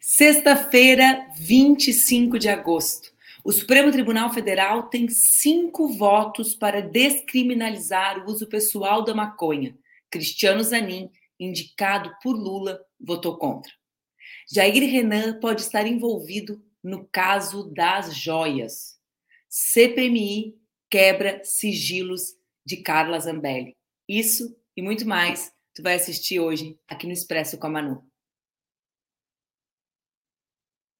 Sexta-feira, 25 de agosto. O Supremo Tribunal Federal tem cinco votos para descriminalizar o uso pessoal da maconha. Cristiano Zanin, indicado por Lula, votou contra. Jair Renan pode estar envolvido no caso das joias. CPMI quebra sigilos de Carla Zambelli. Isso e muito mais tu vai assistir hoje aqui no Expresso com a Manu.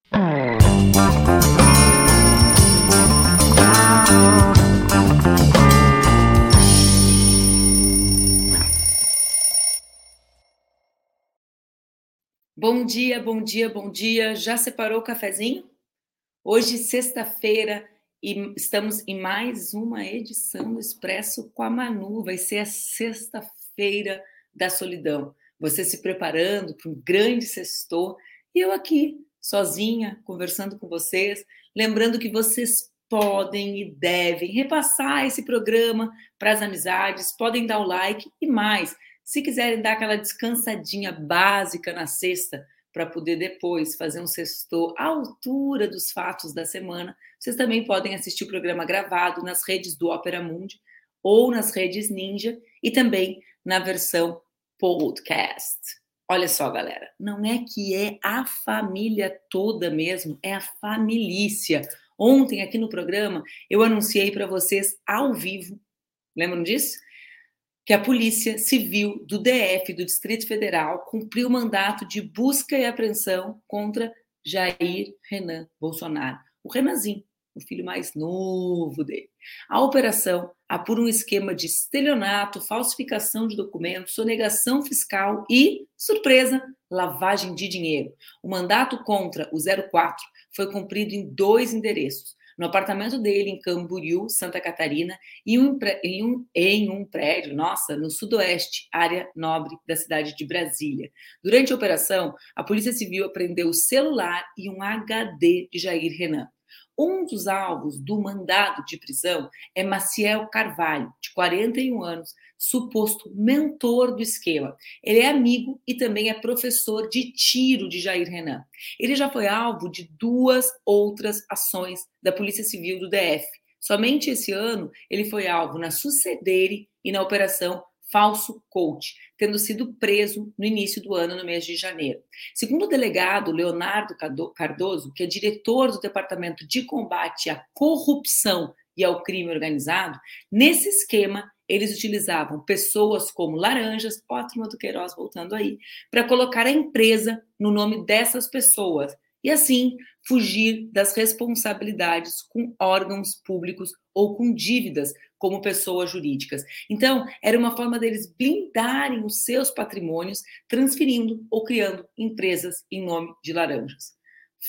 Bom dia, bom dia, bom dia. Já separou o cafezinho? Hoje, sexta-feira, e estamos em mais uma edição do Expresso com a Manu. Vai ser a sexta-feira da solidão. Você se preparando para um grande sextor e eu aqui, sozinha, conversando com vocês, lembrando que vocês podem e devem repassar esse programa para as amizades, podem dar o like e mais se quiserem dar aquela descansadinha básica na sexta, para poder depois fazer um sexto à altura dos fatos da semana, vocês também podem assistir o programa gravado nas redes do Opera Mundi ou nas redes Ninja e também na versão podcast. Olha só, galera, não é que é a família toda mesmo, é a família. Ontem aqui no programa eu anunciei para vocês ao vivo, lembram disso? que a Polícia Civil do DF, do Distrito Federal, cumpriu o mandato de busca e apreensão contra Jair Renan Bolsonaro, o Renanzinho, o filho mais novo dele. A operação apura um esquema de estelionato, falsificação de documentos, sonegação fiscal e, surpresa, lavagem de dinheiro. O mandato contra o 04 foi cumprido em dois endereços no apartamento dele em Camboriú, Santa Catarina, e um, em, um, em um prédio, nossa, no sudoeste, área nobre da cidade de Brasília. Durante a operação, a Polícia Civil apreendeu o celular e um HD de Jair Renan. Um dos alvos do mandado de prisão é Maciel Carvalho, de 41 anos, suposto mentor do esquema. Ele é amigo e também é professor de tiro de Jair Renan. Ele já foi alvo de duas outras ações da Polícia Civil do DF. Somente esse ano ele foi alvo na Sucedere e na Operação falso coach, tendo sido preso no início do ano, no mês de janeiro. Segundo o delegado Leonardo Cardoso, que é diretor do Departamento de Combate à Corrupção e ao Crime Organizado, nesse esquema eles utilizavam pessoas como laranjas, ó, a do Queiroz voltando aí, para colocar a empresa no nome dessas pessoas e assim fugir das responsabilidades com órgãos públicos ou com dívidas como pessoas jurídicas. Então, era uma forma deles blindarem os seus patrimônios, transferindo ou criando empresas em nome de laranjas.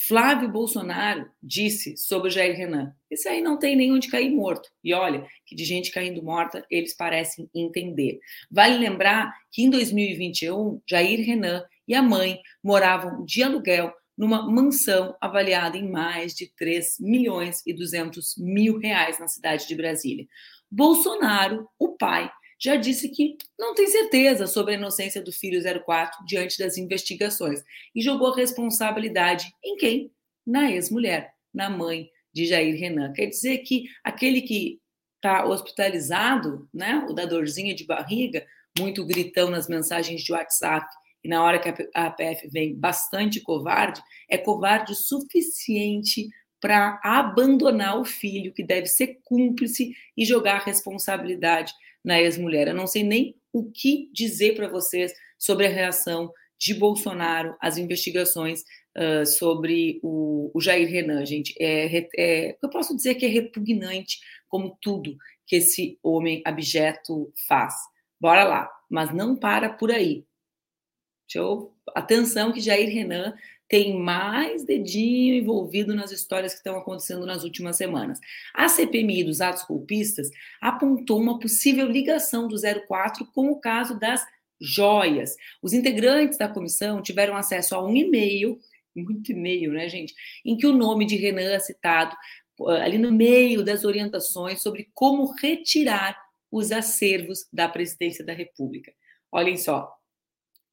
Flávio Bolsonaro disse sobre Jair Renan: esse aí não tem nem onde cair morto. E olha, que de gente caindo morta eles parecem entender. Vale lembrar que em 2021, Jair Renan e a mãe moravam de aluguel numa mansão avaliada em mais de 3 milhões e 200 mil reais na cidade de Brasília. Bolsonaro, o pai, já disse que não tem certeza sobre a inocência do filho 04 diante das investigações e jogou a responsabilidade em quem? Na ex-mulher, na mãe de Jair Renan. Quer dizer que aquele que está hospitalizado, né, o da dorzinha de barriga, muito gritão nas mensagens de WhatsApp, e na hora que a APF vem bastante covarde, é covarde o suficiente para abandonar o filho, que deve ser cúmplice, e jogar a responsabilidade na ex-mulher. Eu não sei nem o que dizer para vocês sobre a reação de Bolsonaro às investigações uh, sobre o, o, Jair Renan, gente. É, é, eu posso dizer que é repugnante como tudo que esse homem abjeto faz. Bora lá, mas não para por aí. Atenção que Jair Renan tem mais dedinho envolvido nas histórias que estão acontecendo nas últimas semanas. A CPMI dos atos golpistas apontou uma possível ligação do 04 com o caso das joias. Os integrantes da comissão tiveram acesso a um e-mail, muito e-mail, né, gente, em que o nome de Renan é citado ali no meio das orientações sobre como retirar os acervos da presidência da República. Olhem só,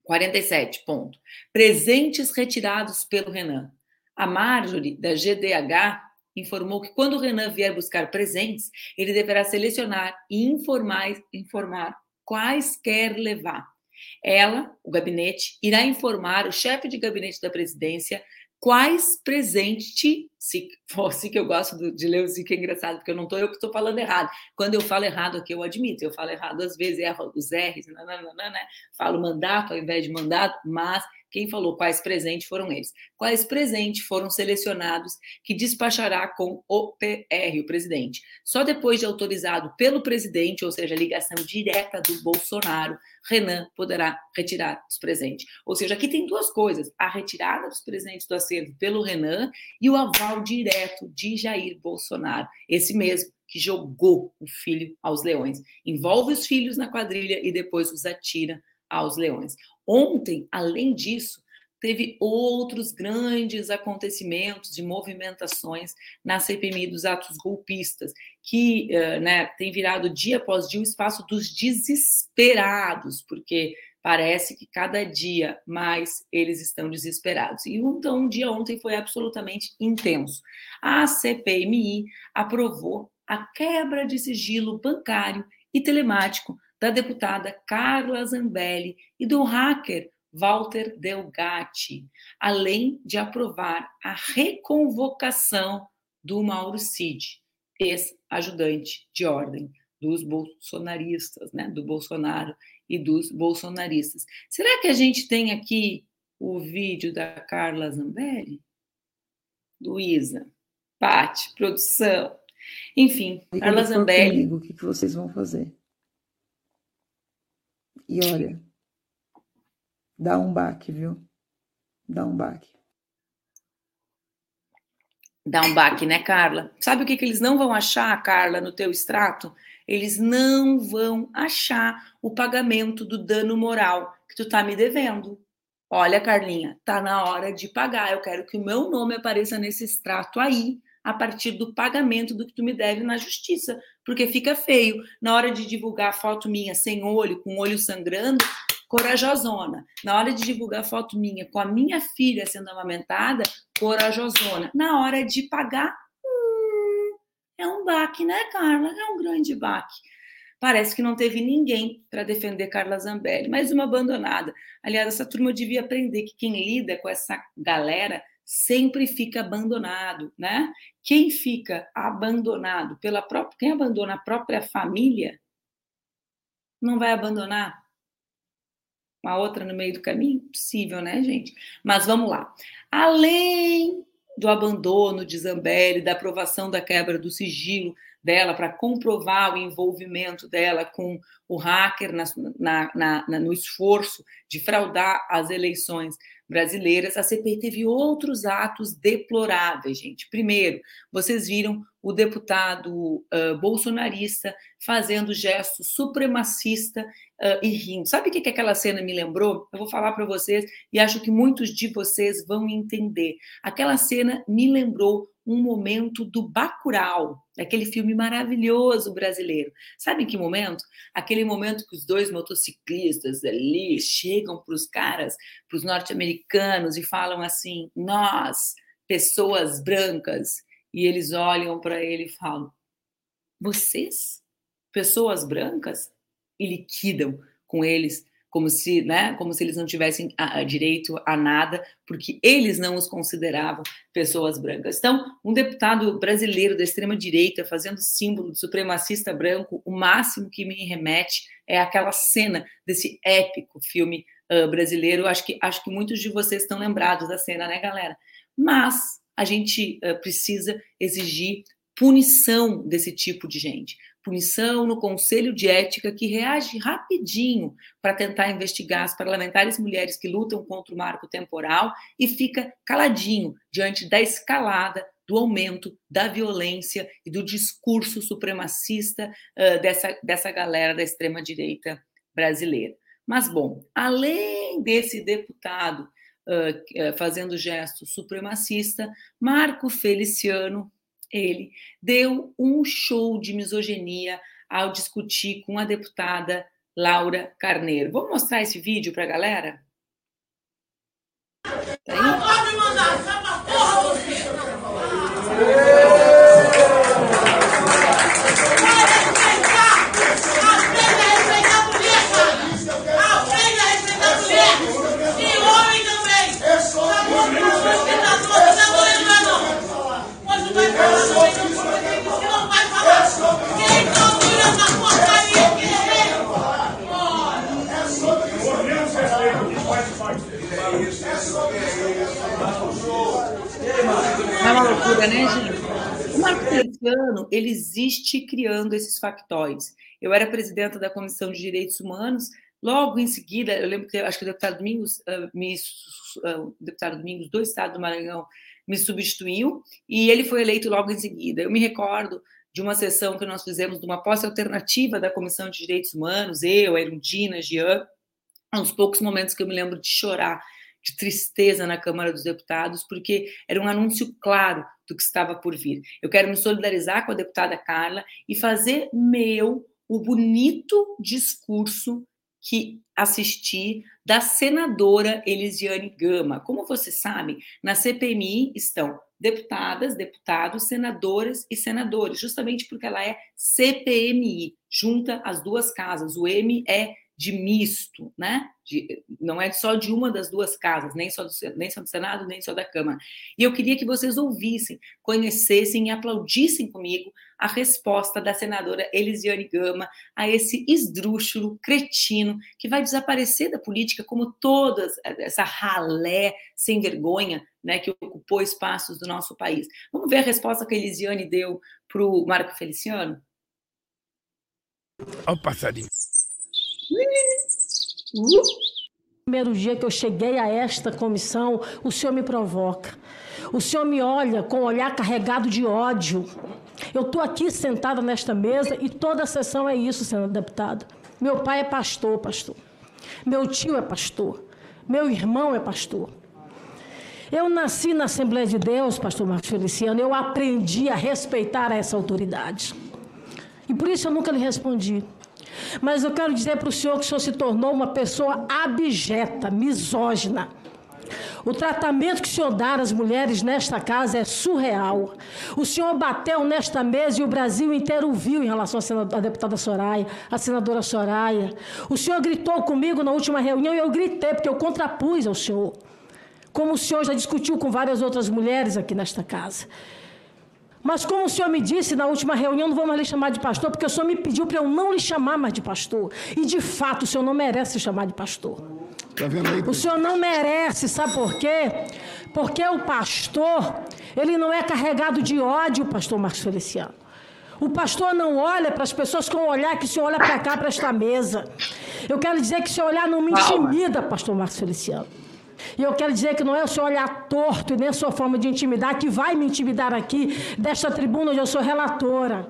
47, ponto. Presentes retirados pelo Renan. A Marjorie, da GDH, informou que quando o Renan vier buscar presentes, ele deverá selecionar e informar, informar quais quer levar. Ela, o gabinete, irá informar o chefe de gabinete da presidência quais presentes, se que eu gosto de ler o que é engraçado, porque eu não estou eu que estou falando errado. Quando eu falo errado aqui, eu admito, eu falo errado às vezes, erro os R's, né? falo mandato ao invés de mandato, mas quem falou quais presentes foram eles? Quais presentes foram selecionados que despachará com o PR, o presidente? Só depois de autorizado pelo presidente, ou seja, ligação direta do Bolsonaro, Renan poderá retirar os presentes. Ou seja, aqui tem duas coisas: a retirada dos presentes do acervo pelo Renan e o aval direto de Jair Bolsonaro, esse mesmo que jogou o filho aos leões. Envolve os filhos na quadrilha e depois os atira aos leões. Ontem, além disso, teve outros grandes acontecimentos de movimentações na CPMI dos atos golpistas, que uh, né, tem virado dia após dia o espaço dos desesperados, porque parece que cada dia mais eles estão desesperados. E então, um dia ontem foi absolutamente intenso. A CPMI aprovou a quebra de sigilo bancário e telemático da deputada Carla Zambelli e do hacker Walter Delgatti, além de aprovar a reconvocação do Mauro Cid, ex-ajudante de ordem dos bolsonaristas, né, do Bolsonaro e dos bolsonaristas. Será que a gente tem aqui o vídeo da Carla Zambelli? Luísa, Pati, produção. Enfim, Carla Zambelli. Comigo, o que vocês vão fazer? E olha, dá um baque, viu? Dá um baque. Dá um baque, né, Carla? Sabe o que, que eles não vão achar, Carla, no teu extrato? Eles não vão achar o pagamento do dano moral que tu tá me devendo. Olha, Carlinha, tá na hora de pagar. Eu quero que o meu nome apareça nesse extrato aí a partir do pagamento do que tu me deve na justiça, porque fica feio. Na hora de divulgar foto minha sem olho, com olho sangrando, corajosona. Na hora de divulgar foto minha com a minha filha sendo amamentada, corajosona. Na hora de pagar, é um baque, né, Carla? É um grande baque. Parece que não teve ninguém para defender Carla Zambelli, mais uma abandonada. Aliás, essa turma devia aprender que quem lida com essa galera sempre fica abandonado, né? Quem fica abandonado pela própria, quem abandona a própria família, não vai abandonar uma outra no meio do caminho? Possível, né, gente? Mas vamos lá. Além do abandono de Zambelli, da aprovação da quebra do sigilo dela para comprovar o envolvimento dela com o hacker na, na, na, no esforço de fraudar as eleições brasileiras, a CPI teve outros atos deploráveis, gente. Primeiro, vocês viram o deputado uh, bolsonarista fazendo gesto supremacista uh, e rindo. Sabe o que, que aquela cena me lembrou? Eu vou falar para vocês e acho que muitos de vocês vão entender. Aquela cena me lembrou um momento do Bacurau, aquele filme maravilhoso brasileiro. Sabe em que momento? Aquele momento que os dois motociclistas ali chegam para os caras, para os norte-americanos e falam assim: nós, pessoas brancas, e eles olham para ele e falam: vocês, pessoas brancas, e liquidam com eles como se, né, como se eles não tivessem a, a direito a nada, porque eles não os consideravam pessoas brancas. Então, um deputado brasileiro da extrema direita fazendo símbolo de supremacista branco, o máximo que me remete é aquela cena desse épico filme uh, brasileiro. Acho que acho que muitos de vocês estão lembrados da cena, né, galera? Mas a gente uh, precisa exigir punição desse tipo de gente punição no Conselho de Ética, que reage rapidinho para tentar investigar as parlamentares mulheres que lutam contra o marco temporal e fica caladinho diante da escalada do aumento da violência e do discurso supremacista uh, dessa, dessa galera da extrema-direita brasileira. Mas, bom, além desse deputado uh, fazendo gesto supremacista, Marco Feliciano ele deu um show de misoginia ao discutir com a deputada Laura Carneiro. Vamos mostrar esse vídeo para a galera? Tá aí? Não pode mandar essa porra você! É uma loucura, né, gente? O Marco Feliciano, ele existe criando esses factóides. Eu era presidenta da Comissão de Direitos Humanos, logo em seguida, eu lembro que acho que o deputado Domingos, uh, me, uh, o deputado Domingos do Estado do Maranhão me substituiu e ele foi eleito logo em seguida. Eu me recordo de uma sessão que nós fizemos de uma posse alternativa da Comissão de Direitos Humanos, eu, Erundina, Jean, um poucos momentos que eu me lembro de chorar de tristeza na Câmara dos Deputados, porque era um anúncio claro do que estava por vir. Eu quero me solidarizar com a deputada Carla e fazer meu o bonito discurso que assisti da senadora Elisiane Gama. Como vocês sabem, na CPMI estão deputadas, deputados, senadoras e senadores, justamente porque ela é CPMI, junta as duas casas. O M é de misto, né? De, não é só de uma das duas casas, nem só, do, nem só do Senado, nem só da Câmara. E eu queria que vocês ouvissem, conhecessem e aplaudissem comigo a resposta da senadora Elisiane Gama a esse esdrúxulo, cretino, que vai desaparecer da política como toda essa ralé sem vergonha né, que ocupou espaços do nosso país. Vamos ver a resposta que a Elisiane deu para o Marco Feliciano? Olha o passarinho. Primeiro dia que eu cheguei a esta comissão, o senhor me provoca. O senhor me olha com um olhar carregado de ódio. Eu estou aqui sentada nesta mesa e toda a sessão é isso, senhor deputado. Meu pai é pastor, pastor. Meu tio é pastor. Meu irmão é pastor. Eu nasci na Assembleia de Deus, pastor Marcos Feliciano, eu aprendi a respeitar essa autoridade. E por isso eu nunca lhe respondi. Mas eu quero dizer para o senhor que o senhor se tornou uma pessoa abjeta, misógina. O tratamento que o senhor dá às mulheres nesta casa é surreal. O senhor bateu nesta mesa e o Brasil inteiro viu em relação à deputada Soraya, à senadora Soraya. O senhor gritou comigo na última reunião e eu gritei, porque eu contrapus ao senhor. Como o senhor já discutiu com várias outras mulheres aqui nesta casa. Mas como o senhor me disse na última reunião, não vou mais lhe chamar de pastor, porque o senhor me pediu para eu não lhe chamar mais de pastor. E de fato, o senhor não merece se chamar de pastor. Tá vendo aí? O senhor não merece, sabe por quê? Porque o pastor, ele não é carregado de ódio, pastor Marcos Feliciano. O pastor não olha para as pessoas com o olhar que o senhor olha para cá, para esta mesa. Eu quero dizer que o seu olhar não me intimida, pastor Marcos Feliciano. E eu quero dizer que não é o seu olhar torto e nem a sua forma de intimidar que vai me intimidar aqui, desta tribuna onde eu sou relatora.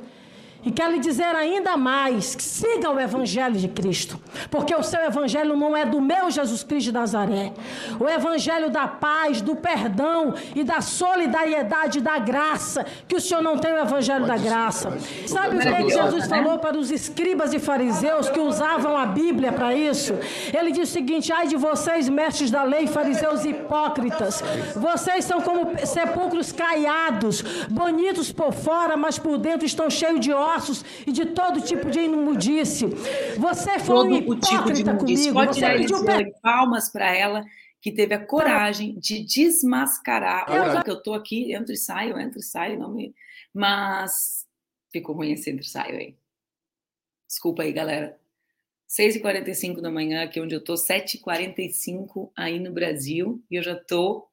E quero lhe dizer ainda mais: que siga o Evangelho de Cristo, porque o seu Evangelho não é do meu Jesus Cristo de Nazaré. O Evangelho da paz, do perdão e da solidariedade, da graça, que o Senhor não tem o Evangelho da graça. Sabe o que, é que Jesus falou para os escribas e fariseus que usavam a Bíblia para isso? Ele disse o seguinte: ai de vocês, mestres da lei, fariseus hipócritas, vocês são como sepulcros caiados, bonitos por fora, mas por dentro estão cheios de ódio ossos e de todo tipo de imundice. Você foi Todo um tipo de hipócrita imundice. comigo. Pode Você pediu palmas para ela, que teve a coragem de desmascarar. É Olha que eu estou aqui, entro e saio, entro e saio, não me... mas ficou ruim esse entro e saio aí. Desculpa aí, galera. 6h45 da manhã, aqui onde eu tô, 7h45 aí no Brasil, e eu já tô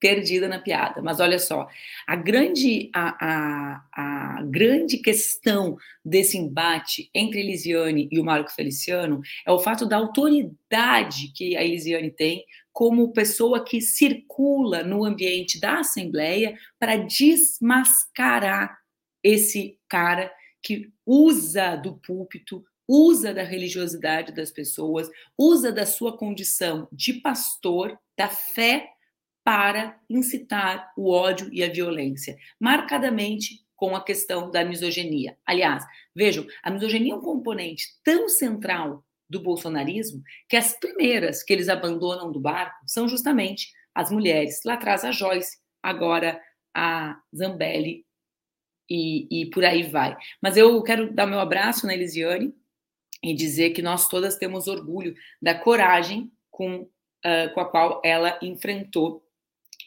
perdida na piada. Mas olha só, a grande, a, a, a grande questão desse embate entre Elisiane e o Marco Feliciano é o fato da autoridade que a Elisiane tem como pessoa que circula no ambiente da Assembleia para desmascarar esse cara que usa do púlpito, usa da religiosidade das pessoas, usa da sua condição de pastor, da fé, para incitar o ódio e a violência, marcadamente com a questão da misoginia. Aliás, vejam, a misoginia é um componente tão central do bolsonarismo que as primeiras que eles abandonam do barco são justamente as mulheres. Lá atrás a Joyce, agora a Zambelli e, e por aí vai. Mas eu quero dar meu abraço na Elisiane e dizer que nós todas temos orgulho da coragem com, uh, com a qual ela enfrentou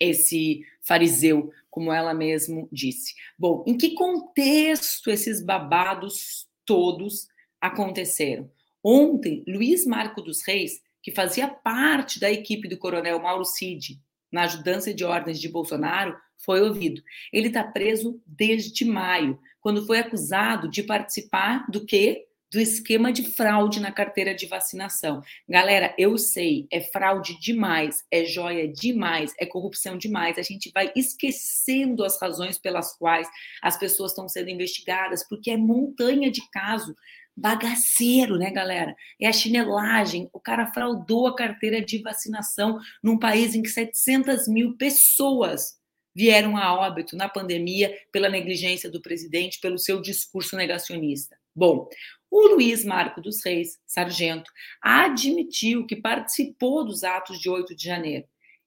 esse fariseu, como ela mesmo disse. Bom, em que contexto esses babados todos aconteceram? Ontem, Luiz Marco dos Reis, que fazia parte da equipe do coronel Mauro Cid na ajudança de ordens de Bolsonaro, foi ouvido. Ele está preso desde maio, quando foi acusado de participar do quê? Do esquema de fraude na carteira de vacinação. Galera, eu sei, é fraude demais, é joia demais, é corrupção demais. A gente vai esquecendo as razões pelas quais as pessoas estão sendo investigadas, porque é montanha de caso bagaceiro, né, galera? É a chinelagem. O cara fraudou a carteira de vacinação num país em que 700 mil pessoas vieram a óbito na pandemia pela negligência do presidente, pelo seu discurso negacionista. Bom, o Luiz Marco dos Reis, sargento, admitiu que participou dos atos de 8 de janeiro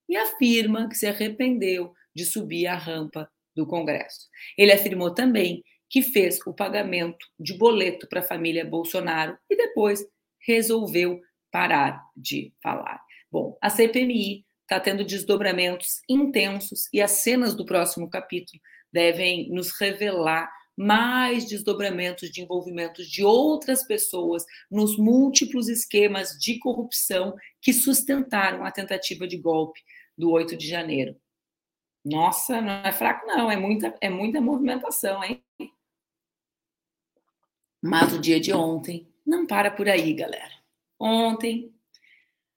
e afirma que se arrependeu de subir a rampa do Congresso. Ele afirmou também que fez o pagamento de boleto para a família Bolsonaro e depois resolveu parar de falar. Bom, a CPMI está tendo desdobramentos intensos e as cenas do próximo capítulo devem nos revelar mais desdobramentos de envolvimentos de outras pessoas nos múltiplos esquemas de corrupção que sustentaram a tentativa de golpe do 8 de janeiro. Nossa, não é fraco, não, é muita, é muita movimentação, hein? Mas o dia de ontem não para por aí, galera. Ontem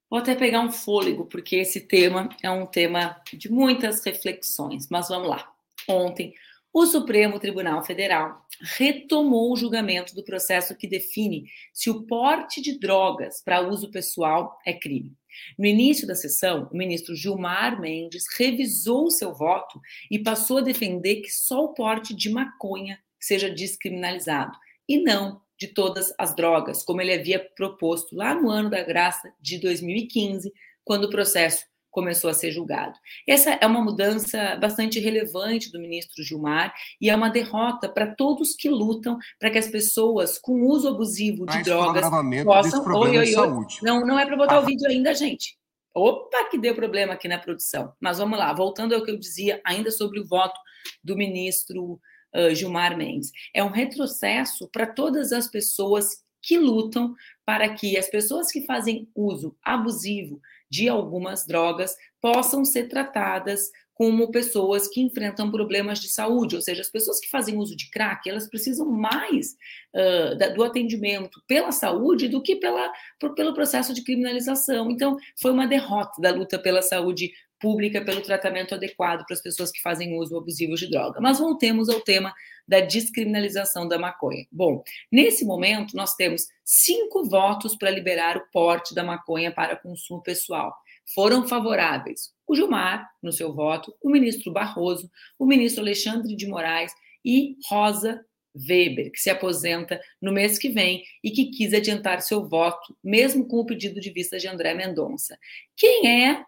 Vou até pegar um fôlego, porque esse tema é um tema de muitas reflexões. Mas vamos lá. Ontem, o Supremo Tribunal Federal retomou o julgamento do processo que define se o porte de drogas para uso pessoal é crime. No início da sessão, o ministro Gilmar Mendes revisou seu voto e passou a defender que só o porte de maconha seja descriminalizado e não de todas as drogas, como ele havia proposto lá no ano da graça de 2015, quando o processo começou a ser julgado. Essa é uma mudança bastante relevante do ministro Gilmar e é uma derrota para todos que lutam para que as pessoas com uso abusivo de Mais drogas possam. Oi, oi, oi. Não, não é para botar ah. o vídeo ainda, gente. Opa, que deu problema aqui na produção. Mas vamos lá, voltando ao que eu dizia ainda sobre o voto do ministro uh, Gilmar Mendes. É um retrocesso para todas as pessoas que lutam para que as pessoas que fazem uso abusivo de algumas drogas possam ser tratadas como pessoas que enfrentam problemas de saúde, ou seja, as pessoas que fazem uso de crack, elas precisam mais uh, da, do atendimento pela saúde do que pela, por, pelo processo de criminalização. Então, foi uma derrota da luta pela saúde pública pelo tratamento adequado para as pessoas que fazem uso abusivo de droga. Mas voltemos ao tema da descriminalização da maconha. Bom, nesse momento nós temos cinco votos para liberar o porte da maconha para consumo pessoal. Foram favoráveis o Gilmar, no seu voto, o ministro Barroso, o ministro Alexandre de Moraes e Rosa Weber, que se aposenta no mês que vem e que quis adiantar seu voto, mesmo com o pedido de vista de André Mendonça. Quem é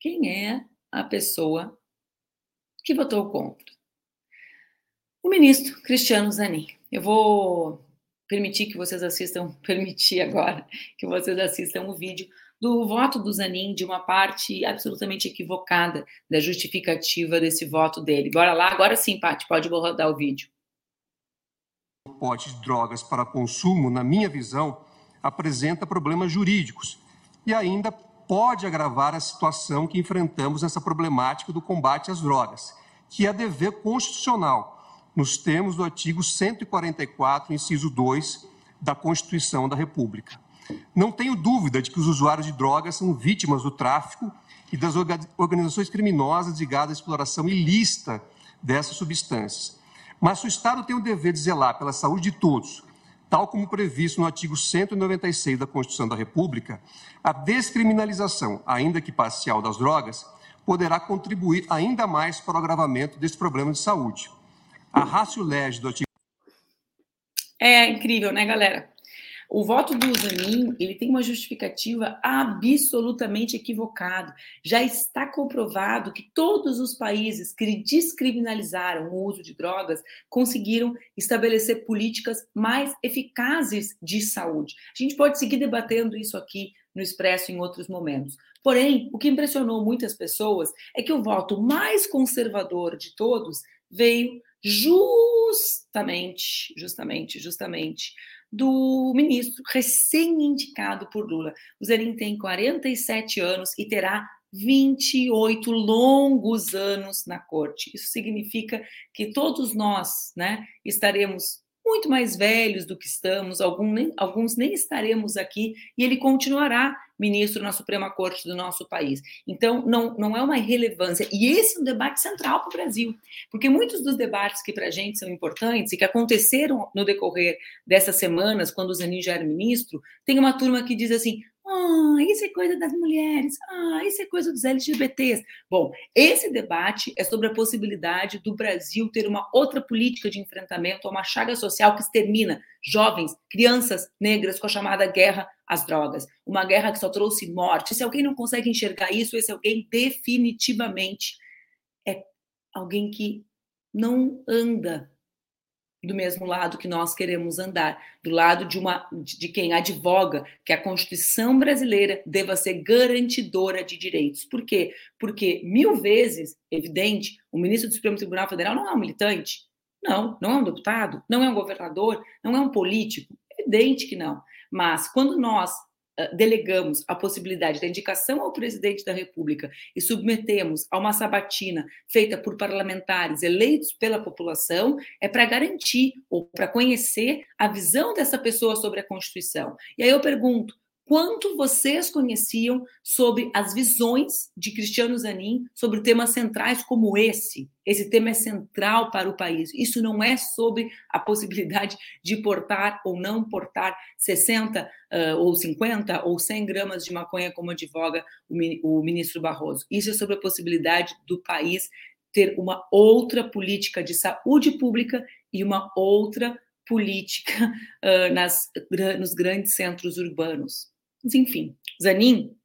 quem é a pessoa que votou contra. O ministro Cristiano Zanin. Eu vou permitir que vocês assistam, permitir agora que vocês assistam o vídeo do voto do Zanin, de uma parte absolutamente equivocada da justificativa desse voto dele. Bora lá, agora sim, Paty, pode rodar o vídeo. O pote de drogas para consumo, na minha visão, apresenta problemas jurídicos e ainda pode agravar a situação que enfrentamos nessa problemática do combate às drogas, que é dever constitucional, nos termos do artigo 144, inciso 2 da Constituição da República. Não tenho dúvida de que os usuários de drogas são vítimas do tráfico e das organizações criminosas ligadas à exploração ilícita dessas substâncias. Mas o Estado tem o dever de zelar pela saúde de todos, tal como previsto no artigo 196 da Constituição da República, a descriminalização, ainda que parcial, das drogas poderá contribuir ainda mais para o agravamento desse problema de saúde. A ratio legis do artigo. É incrível, né, galera? O voto do Zanin, ele tem uma justificativa absolutamente equivocada. Já está comprovado que todos os países que descriminalizaram o uso de drogas conseguiram estabelecer políticas mais eficazes de saúde. A gente pode seguir debatendo isso aqui no Expresso em outros momentos. Porém, o que impressionou muitas pessoas é que o voto mais conservador de todos veio justamente, justamente, justamente do ministro recém-indicado por Lula. O Zerin tem 47 anos e terá 28 longos anos na corte. Isso significa que todos nós, né, estaremos muito mais velhos do que estamos, alguns nem, alguns nem estaremos aqui, e ele continuará ministro na Suprema Corte do nosso país. Então, não, não é uma irrelevância. E esse é um debate central para o Brasil, porque muitos dos debates que para a gente são importantes e que aconteceram no decorrer dessas semanas, quando o Zanin já era ministro, tem uma turma que diz assim: ah, isso é coisa das mulheres. Ah, isso é coisa dos LGBTs. Bom, esse debate é sobre a possibilidade do Brasil ter uma outra política de enfrentamento a uma chaga social que extermina jovens, crianças negras com a chamada guerra às drogas. Uma guerra que só trouxe morte. Se alguém não consegue enxergar isso, esse alguém definitivamente é alguém que não anda do mesmo lado que nós queremos andar, do lado de uma de quem advoga que a Constituição brasileira deva ser garantidora de direitos. Por quê? Porque mil vezes, evidente, o ministro do Supremo Tribunal Federal não é um militante, não, não é um deputado, não é um governador, não é um político, evidente que não. Mas quando nós delegamos a possibilidade da indicação ao presidente da República e submetemos a uma sabatina feita por parlamentares eleitos pela população, é para garantir ou para conhecer a visão dessa pessoa sobre a Constituição. E aí eu pergunto: quanto vocês conheciam sobre as visões de Cristiano Zanin sobre temas centrais como esse. Esse tema é central para o país. Isso não é sobre a possibilidade de portar ou não portar 60 uh, ou 50 ou 100 gramas de maconha, como advoga o, o ministro Barroso. Isso é sobre a possibilidade do país ter uma outra política de saúde pública e uma outra política uh, nas, nos grandes centros urbanos. Mas, enfim, Zanin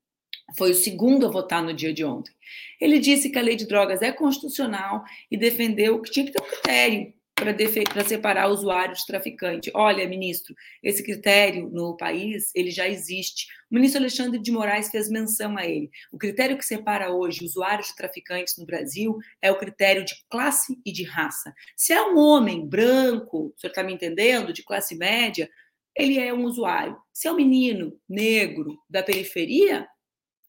foi o segundo a votar no dia de ontem. Ele disse que a lei de drogas é constitucional e defendeu que tinha que ter um critério para separar usuário de traficante. Olha, ministro, esse critério no país ele já existe. O ministro Alexandre de Moraes fez menção a ele. O critério que separa hoje usuários de traficantes no Brasil é o critério de classe e de raça. Se é um homem branco, o senhor está me entendendo, de classe média, ele é um usuário. Se é um menino negro da periferia,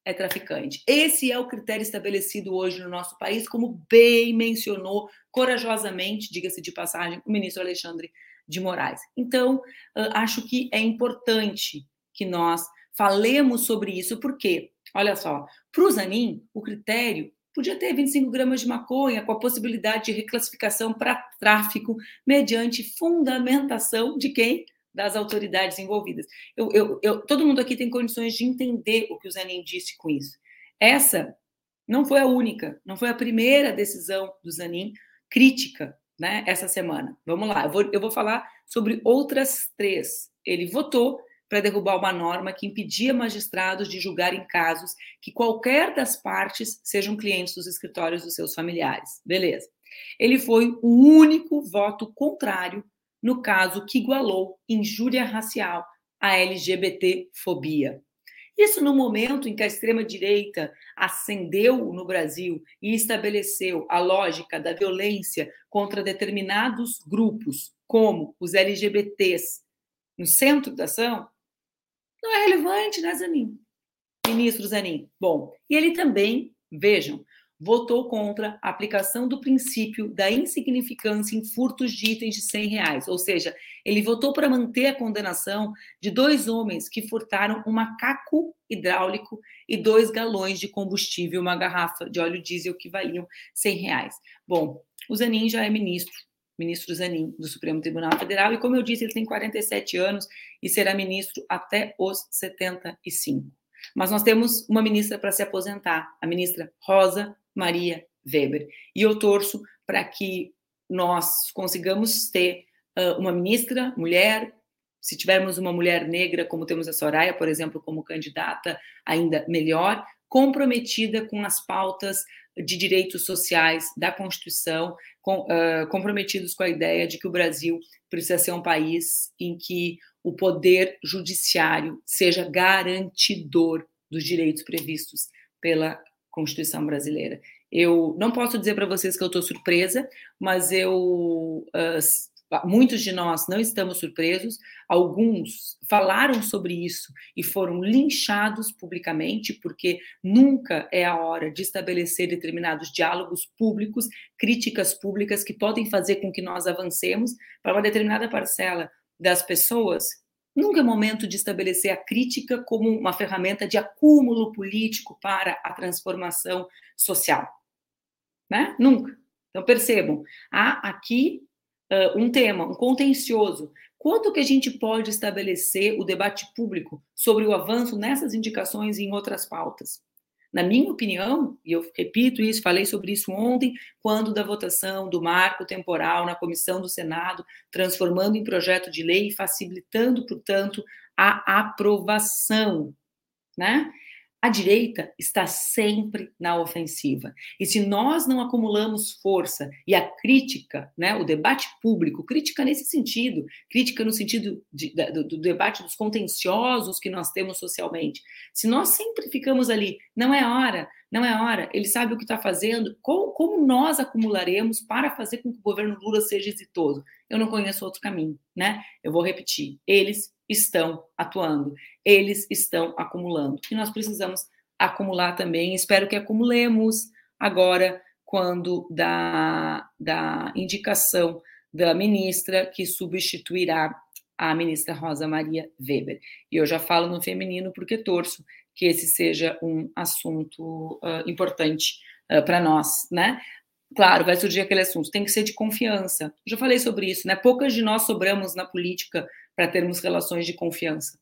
é traficante. Esse é o critério estabelecido hoje no nosso país, como bem mencionou corajosamente, diga-se de passagem, o ministro Alexandre de Moraes. Então, acho que é importante que nós falemos sobre isso, porque, olha só, para o Zanin, o critério podia ter 25 gramas de maconha, com a possibilidade de reclassificação para tráfico, mediante fundamentação de quem? Das autoridades envolvidas. Eu, eu, eu, todo mundo aqui tem condições de entender o que o Zanin disse com isso. Essa não foi a única, não foi a primeira decisão do Zanin crítica né, essa semana. Vamos lá, eu vou, eu vou falar sobre outras três. Ele votou para derrubar uma norma que impedia magistrados de julgarem casos que qualquer das partes sejam clientes dos escritórios dos seus familiares. Beleza. Ele foi o único voto contrário no caso que igualou injúria racial à LGBTfobia. Isso no momento em que a extrema-direita ascendeu no Brasil e estabeleceu a lógica da violência contra determinados grupos, como os LGBTs, no centro da ação, não é relevante, né, Zanin? Ministro Zanin. Bom, e ele também, vejam, votou contra a aplicação do princípio da insignificância em furtos de itens de 100 reais, ou seja, ele votou para manter a condenação de dois homens que furtaram um macaco hidráulico e dois galões de combustível, uma garrafa de óleo diesel que valiam 100 reais. Bom, o Zanin já é ministro, ministro Zanin do Supremo Tribunal Federal, e como eu disse, ele tem 47 anos e será ministro até os 75. Mas nós temos uma ministra para se aposentar, a ministra Rosa Maria Weber. E eu torço para que nós consigamos ter uh, uma ministra, mulher, Se tivermos uma mulher negra, como temos a Soraya, por exemplo, como candidata, ainda melhor, comprometida com as pautas de direitos sociais da Constituição, com, uh, comprometidos com a ideia de que o Brasil precisa ser um país em que o poder judiciário seja garantidor dos direitos previstos pela Constituição brasileira. Eu não posso dizer para vocês que eu estou surpresa, mas eu uh, muitos de nós não estamos surpresos, alguns falaram sobre isso e foram linchados publicamente, porque nunca é a hora de estabelecer determinados diálogos públicos, críticas públicas que podem fazer com que nós avancemos para uma determinada parcela das pessoas. Nunca é momento de estabelecer a crítica como uma ferramenta de acúmulo político para a transformação social. Né? Nunca. Então percebam, há aqui uh, um tema, um contencioso. Quanto que a gente pode estabelecer o debate público sobre o avanço nessas indicações e em outras pautas? Na minha opinião, e eu repito isso, falei sobre isso ontem, quando da votação do marco temporal na comissão do Senado, transformando em projeto de lei e facilitando, portanto, a aprovação, né? A direita está sempre na ofensiva. E se nós não acumulamos força e a crítica, né, o debate público, crítica nesse sentido, crítica no sentido de, do, do, debate dos contenciosos que nós temos socialmente, se nós sempre ficamos ali, não é hora, não é hora, ele sabe o que está fazendo, como, como nós acumularemos para fazer com que o governo Lula seja exitoso? Eu não conheço outro caminho, né? Eu vou repetir, eles estão atuando, eles estão acumulando. E nós precisamos acumular também, espero que acumulemos agora, quando da, da indicação da ministra que substituirá a ministra Rosa Maria Weber. E eu já falo no feminino porque torço que esse seja um assunto uh, importante uh, para nós, né? Claro, vai surgir aquele assunto, tem que ser de confiança. Já falei sobre isso, né? Poucas de nós sobramos na política para termos relações de confiança,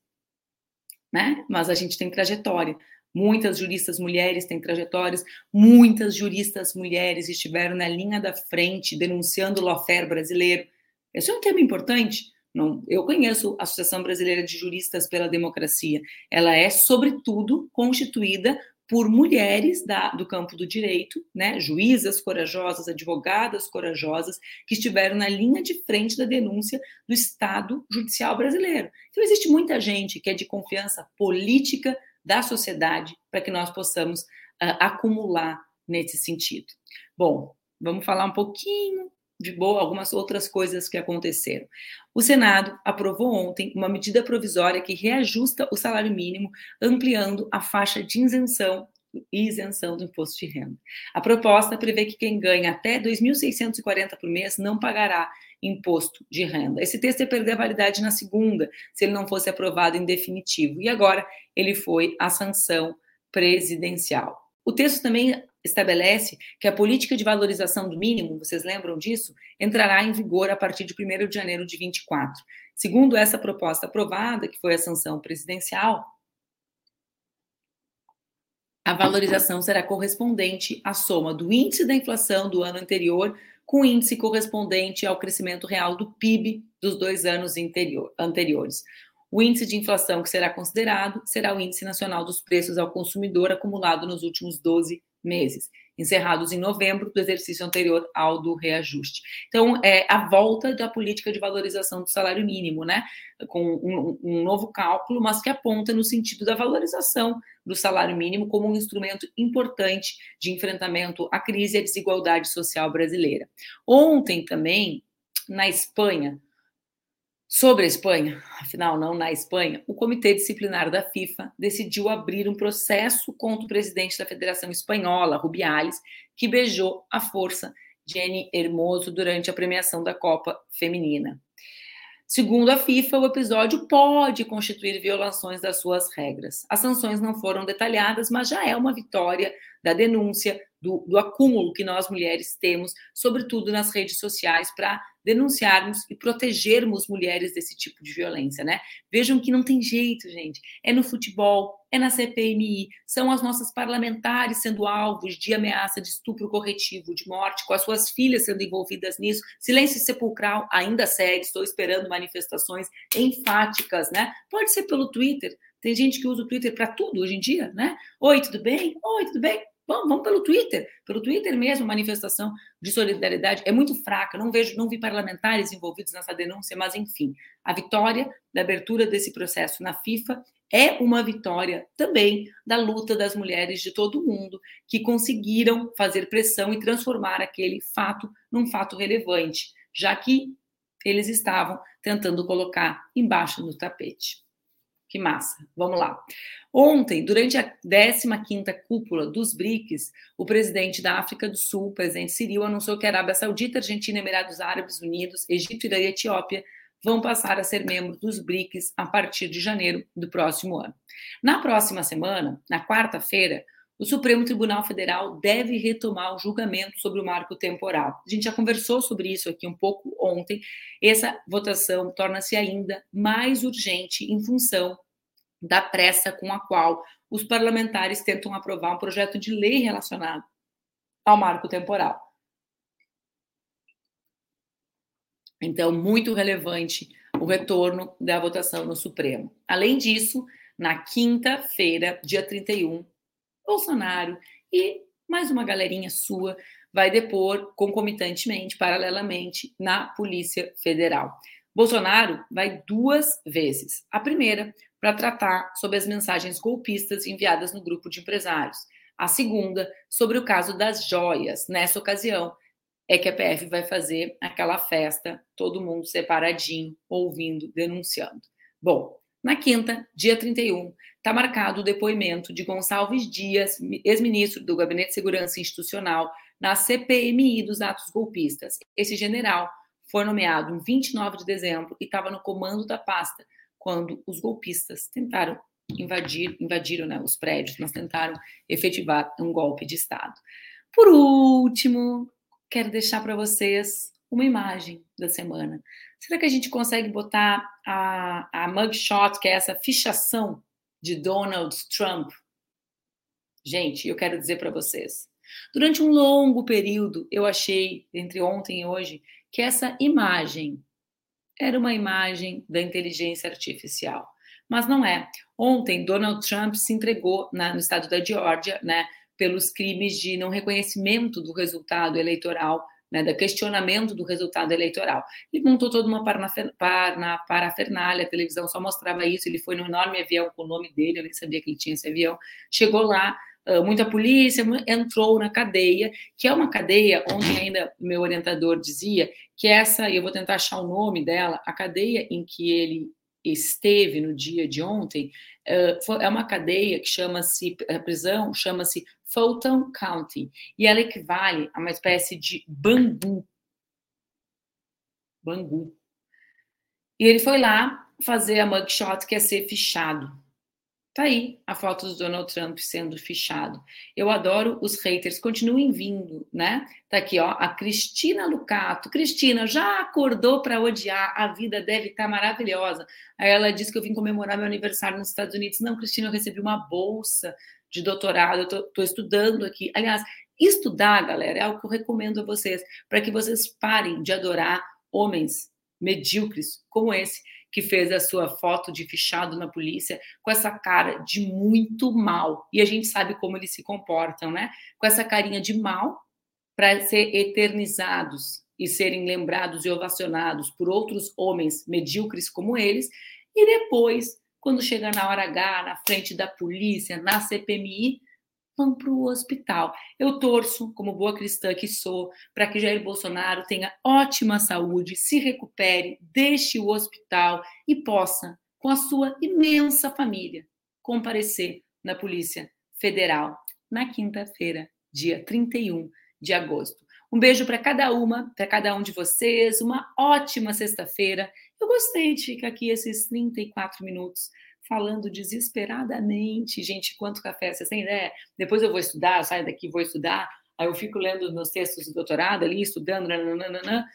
né? Mas a gente tem trajetória. Muitas juristas mulheres têm trajetórias, muitas juristas mulheres estiveram na linha da frente denunciando o lawfare brasileiro. Esse é um tema importante. Não, eu conheço a Associação Brasileira de Juristas pela Democracia. Ela é, sobretudo, constituída por mulheres da, do campo do direito, né, juízas corajosas, advogadas corajosas, que estiveram na linha de frente da denúncia do Estado judicial brasileiro. Então, existe muita gente que é de confiança política da sociedade para que nós possamos uh, acumular nesse sentido. Bom, vamos falar um pouquinho de boa algumas outras coisas que aconteceram. O Senado aprovou ontem uma medida provisória que reajusta o salário mínimo, ampliando a faixa de isenção isenção do imposto de renda. A proposta prevê que quem ganha até R$ 2.640 por mês não pagará imposto de renda. Esse texto ia perder a validade na segunda, se ele não fosse aprovado em definitivo, e agora ele foi a sanção presidencial. O texto também estabelece que a política de valorização do mínimo, vocês lembram disso, entrará em vigor a partir de 1 de janeiro de 24. Segundo essa proposta aprovada, que foi a sanção presidencial, a valorização será correspondente à soma do índice da inflação do ano anterior com o índice correspondente ao crescimento real do PIB dos dois anos anteriores. O índice de inflação que será considerado será o Índice Nacional dos Preços ao Consumidor acumulado nos últimos 12 meses, encerrados em novembro do exercício anterior ao do reajuste. Então, é a volta da política de valorização do salário mínimo, né? Com um, um novo cálculo, mas que aponta no sentido da valorização do salário mínimo como um instrumento importante de enfrentamento à crise e à desigualdade social brasileira. Ontem também, na Espanha, Sobre a Espanha, afinal, não na Espanha, o Comitê Disciplinar da FIFA decidiu abrir um processo contra o presidente da Federação Espanhola, Rubiales, que beijou a força Jenny Hermoso durante a premiação da Copa Feminina. Segundo a FIFA, o episódio pode constituir violações das suas regras. As sanções não foram detalhadas, mas já é uma vitória da denúncia do, do acúmulo que nós mulheres temos, sobretudo nas redes sociais, para denunciarmos e protegermos mulheres desse tipo de violência, né? Vejam que não tem jeito, gente. É no futebol, é na CPMI, são as nossas parlamentares sendo alvos de ameaça de estupro corretivo, de morte, com as suas filhas sendo envolvidas nisso. Silêncio sepulcral ainda segue, estou esperando manifestações enfáticas, né? Pode ser pelo Twitter. Tem gente que usa o Twitter para tudo hoje em dia, né? Oi, tudo bem? Oi, tudo bem? Vamos, vamos pelo Twitter, pelo Twitter mesmo, manifestação de solidariedade é muito fraca. Não vejo, não vi parlamentares envolvidos nessa denúncia, mas enfim, a vitória da abertura desse processo na FIFA é uma vitória também da luta das mulheres de todo o mundo que conseguiram fazer pressão e transformar aquele fato num fato relevante, já que eles estavam tentando colocar embaixo do tapete. Que massa. Vamos lá. Ontem, durante a 15ª cúpula dos BRICS, o presidente da África do Sul, o presidente Cyril, anunciou que a Arábia Saudita, Argentina, Emirados Árabes Unidos, Egito e Etiópia vão passar a ser membros dos BRICS a partir de janeiro do próximo ano. Na próxima semana, na quarta-feira, o Supremo Tribunal Federal deve retomar o julgamento sobre o marco temporal. A gente já conversou sobre isso aqui um pouco ontem. Essa votação torna-se ainda mais urgente em função da pressa com a qual os parlamentares tentam aprovar um projeto de lei relacionado ao marco temporal. Então, muito relevante o retorno da votação no Supremo. Além disso, na quinta-feira, dia 31, Bolsonaro e mais uma galerinha sua vai depor concomitantemente, paralelamente, na Polícia Federal. Bolsonaro vai duas vezes. A primeira, para tratar sobre as mensagens golpistas enviadas no grupo de empresários. A segunda, sobre o caso das joias. Nessa ocasião, é que a PF vai fazer aquela festa, todo mundo separadinho, ouvindo, denunciando. Bom, na quinta, dia 31, está marcado o depoimento de Gonçalves Dias, ex-ministro do Gabinete de Segurança Institucional, na CPMI dos atos golpistas. Esse general foi nomeado em 29 de dezembro e estava no comando da pasta quando os golpistas tentaram invadir, invadiram né, os prédios, mas tentaram efetivar um golpe de Estado. Por último, quero deixar para vocês uma imagem da semana. Será que a gente consegue botar a, a mugshot, que é essa fichação de Donald Trump? Gente, eu quero dizer para vocês. Durante um longo período, eu achei, entre ontem e hoje, que essa imagem era uma imagem da inteligência artificial. Mas não é. Ontem, Donald Trump se entregou na, no estado da Geórgia, né, pelos crimes de não reconhecimento do resultado eleitoral né, do questionamento do resultado eleitoral. Ele montou toda uma parafernália, a televisão só mostrava isso, ele foi no enorme avião com o nome dele, eu nem sabia que ele tinha esse avião, chegou lá, muita polícia, entrou na cadeia, que é uma cadeia, ontem ainda meu orientador dizia, que essa, eu vou tentar achar o nome dela, a cadeia em que ele esteve no dia de ontem, é uma cadeia que chama-se, a prisão chama-se Fulton County, e ela equivale a uma espécie de Bangu. Bangu. E ele foi lá fazer a mugshot, que é ser fichado. Tá aí a foto do Donald Trump sendo fichado. Eu adoro os haters, continuem vindo, né? Tá aqui, ó, a Cristina Lucato. Cristina, já acordou para odiar? A vida deve estar tá maravilhosa. Aí ela disse que eu vim comemorar meu aniversário nos Estados Unidos. Não, Cristina, eu recebi uma bolsa de doutorado, eu estou estudando aqui. Aliás, estudar, galera, é algo que eu recomendo a vocês, para que vocês parem de adorar homens medíocres como esse, que fez a sua foto de fichado na polícia com essa cara de muito mal. E a gente sabe como eles se comportam, né? Com essa carinha de mal para ser eternizados e serem lembrados e ovacionados por outros homens medíocres como eles, e depois quando chega na hora H, na frente da polícia, na CPMI, vão para o hospital. Eu torço, como boa cristã que sou, para que Jair Bolsonaro tenha ótima saúde, se recupere, deixe o hospital e possa, com a sua imensa família, comparecer na Polícia Federal na quinta-feira, dia 31 de agosto. Um beijo para cada uma, para cada um de vocês, uma ótima sexta-feira eu gostei de ficar aqui esses 34 minutos falando desesperadamente. Gente, quanto café, vocês têm ideia? Depois eu vou estudar, saio daqui, vou estudar. Aí eu fico lendo meus textos de doutorado ali, estudando, nananana.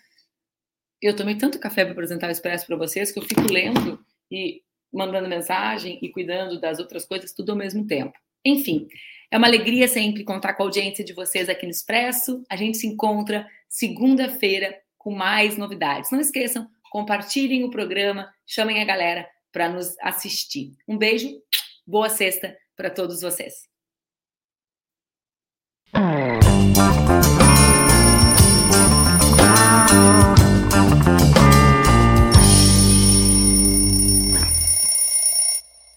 Eu tomei tanto café para apresentar o Expresso para vocês que eu fico lendo e mandando mensagem e cuidando das outras coisas tudo ao mesmo tempo. Enfim, é uma alegria sempre contar com a audiência de vocês aqui no Expresso. A gente se encontra segunda-feira com mais novidades. Não esqueçam, compartilhem o programa, chamem a galera para nos assistir. Um beijo, boa sexta para todos vocês.